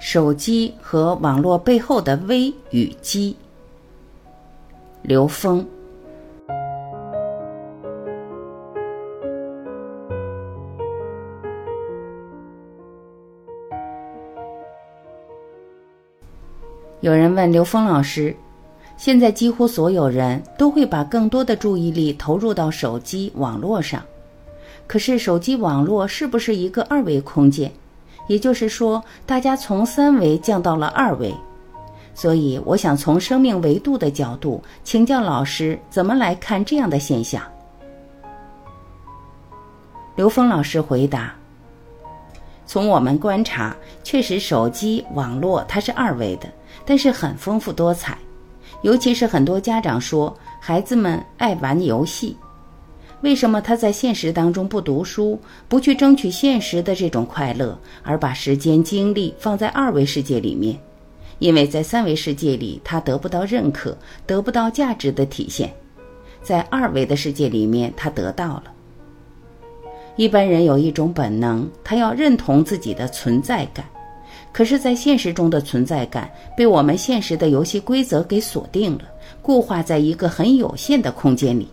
手机和网络背后的危与机。刘峰。有人问刘峰老师：“现在几乎所有人都会把更多的注意力投入到手机网络上，可是手机网络是不是一个二维空间？也就是说，大家从三维降到了二维。所以，我想从生命维度的角度请教老师，怎么来看这样的现象？”刘峰老师回答：“从我们观察，确实手机网络它是二维的。”但是很丰富多彩，尤其是很多家长说孩子们爱玩游戏，为什么他在现实当中不读书，不去争取现实的这种快乐，而把时间精力放在二维世界里面？因为在三维世界里他得不到认可，得不到价值的体现，在二维的世界里面他得到了。一般人有一种本能，他要认同自己的存在感。可是，在现实中的存在感被我们现实的游戏规则给锁定了，固化在一个很有限的空间里；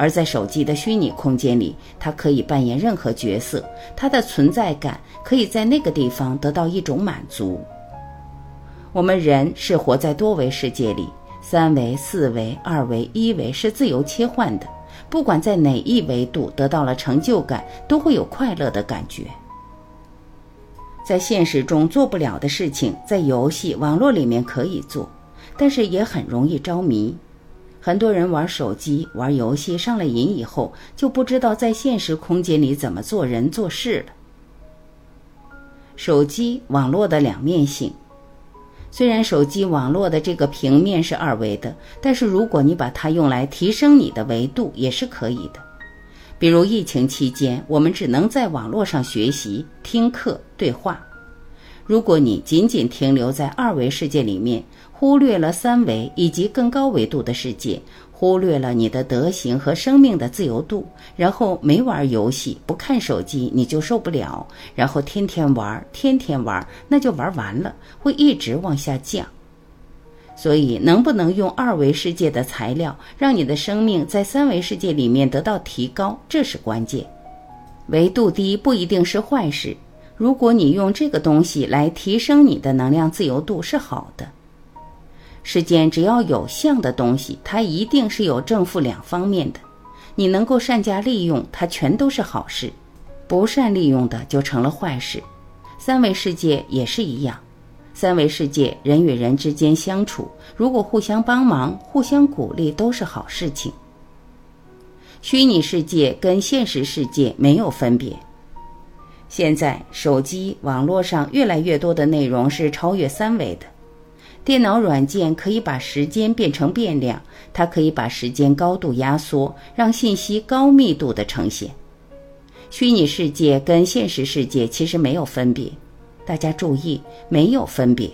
而在手机的虚拟空间里，它可以扮演任何角色，它的存在感可以在那个地方得到一种满足。我们人是活在多维世界里，三维、四维、二维、一维是自由切换的，不管在哪一维度得到了成就感，都会有快乐的感觉。在现实中做不了的事情，在游戏网络里面可以做，但是也很容易着迷。很多人玩手机、玩游戏上了瘾以后，就不知道在现实空间里怎么做人做事了。手机网络的两面性，虽然手机网络的这个平面是二维的，但是如果你把它用来提升你的维度，也是可以的。比如疫情期间，我们只能在网络上学习、听课、对话。如果你仅仅停留在二维世界里面，忽略了三维以及更高维度的世界，忽略了你的德行和生命的自由度，然后没玩游戏、不看手机，你就受不了；然后天天玩、天天玩，那就玩完了，会一直往下降。所以，能不能用二维世界的材料，让你的生命在三维世界里面得到提高，这是关键。维度低不一定是坏事，如果你用这个东西来提升你的能量自由度是好的。世间只要有相的东西，它一定是有正负两方面的。你能够善加利用，它全都是好事；不善利用的就成了坏事。三维世界也是一样。三维世界，人与人之间相处，如果互相帮忙、互相鼓励，都是好事情。虚拟世界跟现实世界没有分别。现在手机网络上越来越多的内容是超越三维的。电脑软件可以把时间变成变量，它可以把时间高度压缩，让信息高密度的呈现。虚拟世界跟现实世界其实没有分别。大家注意，没有分别。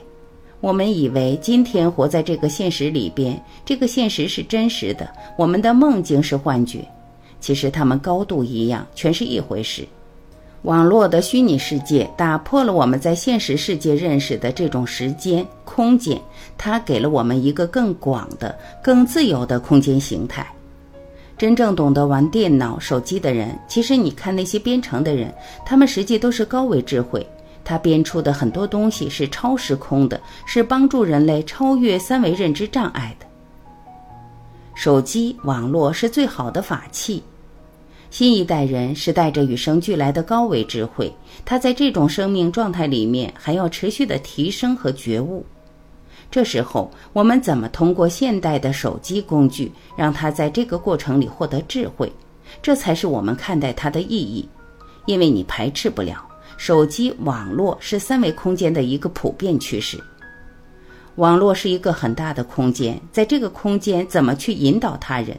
我们以为今天活在这个现实里边，这个现实是真实的，我们的梦境是幻觉。其实它们高度一样，全是一回事。网络的虚拟世界打破了我们在现实世界认识的这种时间、空间，它给了我们一个更广的、更自由的空间形态。真正懂得玩电脑、手机的人，其实你看那些编程的人，他们实际都是高维智慧。他编出的很多东西是超时空的，是帮助人类超越三维认知障碍的。手机网络是最好的法器，新一代人是带着与生俱来的高维智慧，他在这种生命状态里面还要持续的提升和觉悟。这时候，我们怎么通过现代的手机工具，让他在这个过程里获得智慧？这才是我们看待它的意义，因为你排斥不了。手机网络是三维空间的一个普遍趋势。网络是一个很大的空间，在这个空间怎么去引导他人？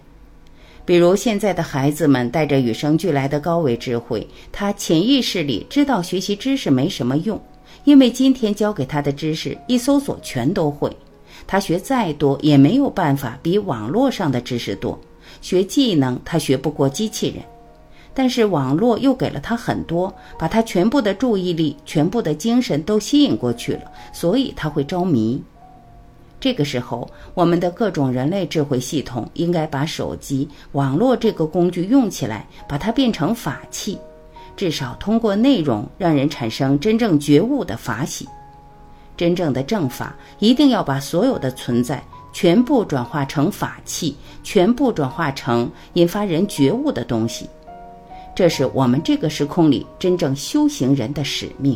比如现在的孩子们带着与生俱来的高维智慧，他潜意识里知道学习知识没什么用，因为今天教给他的知识一搜索全都会，他学再多也没有办法比网络上的知识多。学技能他学不过机器人。但是网络又给了他很多，把他全部的注意力、全部的精神都吸引过去了，所以他会着迷。这个时候，我们的各种人类智慧系统应该把手机、网络这个工具用起来，把它变成法器，至少通过内容让人产生真正觉悟的法喜。真正的正法一定要把所有的存在全部转化成法器，全部转化成引发人觉悟的东西。这是我们这个时空里真正修行人的使命。